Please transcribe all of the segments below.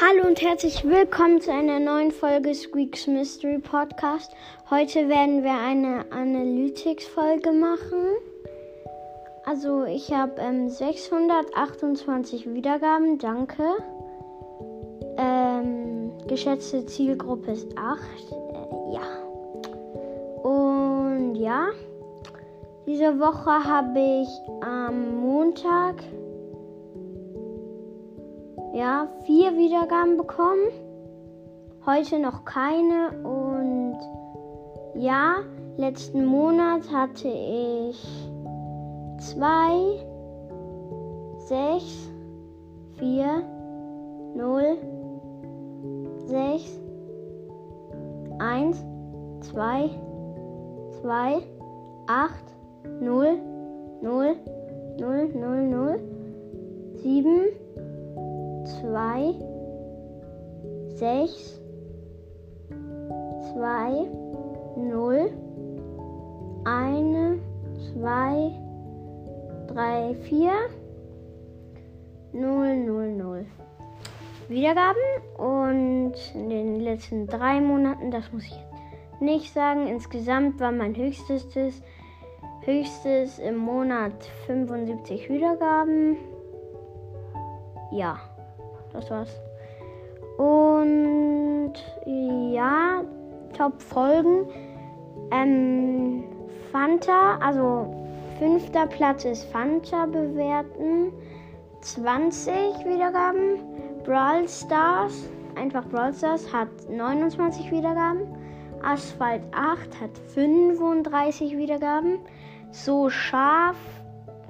Hallo und herzlich willkommen zu einer neuen Folge Squeaks Mystery Podcast. Heute werden wir eine Analytics-Folge machen. Also ich habe ähm, 628 Wiedergaben, danke. Ähm, geschätzte Zielgruppe ist 8. Äh, ja. Und ja, diese Woche habe ich am Montag ja, vier Wiedergaben bekommen. Heute noch keine. Und ja, letzten Monat hatte ich zwei, sechs, vier, null, sechs, eins, zwei, zwei, acht, null, null, null, null, null, sieben zwei, sechs, zwei, null, eine, zwei, drei, vier, null, null, null. Wiedergaben und in den letzten drei Monaten, das muss ich nicht sagen, insgesamt war mein höchstes, höchstes im Monat 75 Wiedergaben. Ja das war's. Und ja, Top-Folgen. Ähm, Fanta, also fünfter Platz ist Fanta bewerten. 20 Wiedergaben. Brawl Stars, einfach Brawl Stars, hat 29 Wiedergaben. Asphalt 8 hat 35 Wiedergaben. So scharf,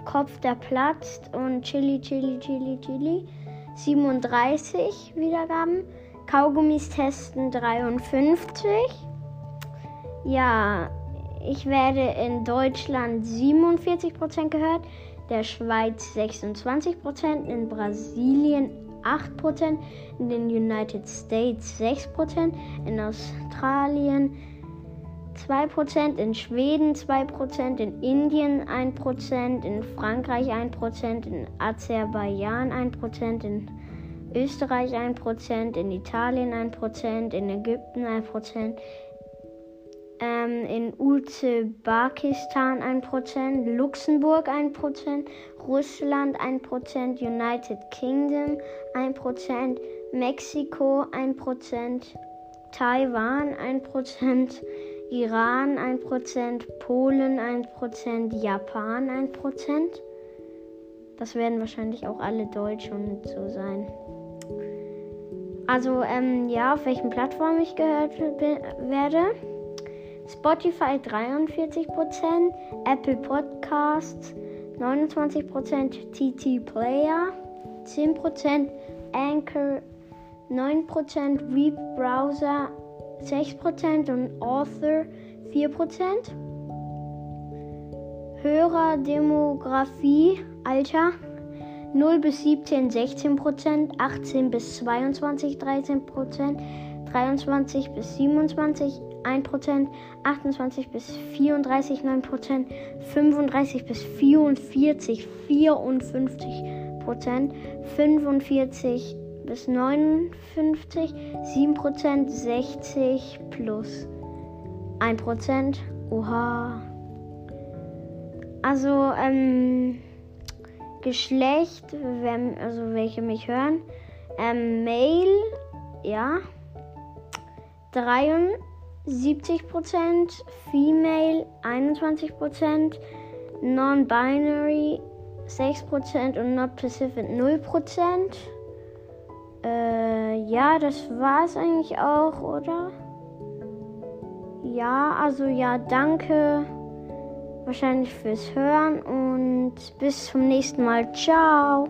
Kopf der platzt und Chili, Chili, Chili, Chili 37 Wiedergaben. Kaugummis testen 53. Ja, ich werde in Deutschland 47% gehört, der Schweiz 26%, in Brasilien 8%, in den United States 6%, in Australien 2%, in Schweden 2%, in Indien 1%, in Frankreich 1%, in Aserbaidschan 1%, in Österreich 1%, in Italien 1%, in Ägypten 1%, ähm, in Usbekistan 1%, Luxemburg 1%, Russland 1%, United Kingdom 1%, Mexiko 1%, Taiwan 1%, Iran 1%, Polen 1%, Japan 1%. Das werden wahrscheinlich auch alle Deutsch und so sein. Also, ähm, ja, auf welchen Plattformen ich gehört werde. Spotify 43%, Apple Podcasts 29%, TT Player 10%, Anchor 9%, Weeb Browser 6% und Author 4%. Hörerdemografie, Alter 0 bis 17 16%, 18 bis 22 13%, 23 bis 27 1%, 28 bis 34 9%, 35 bis 44 54%, 45 bis 59, 7%, 60 plus 1%. Oha. Also, ähm, Geschlecht, wenn, also welche mich hören. Ähm, Male, ja. 73%, Female 21%, Non-Binary 6% und Not Pacific 0%. Äh, ja, das war es eigentlich auch, oder? Ja, also ja, danke wahrscheinlich fürs Hören und bis zum nächsten Mal. Ciao.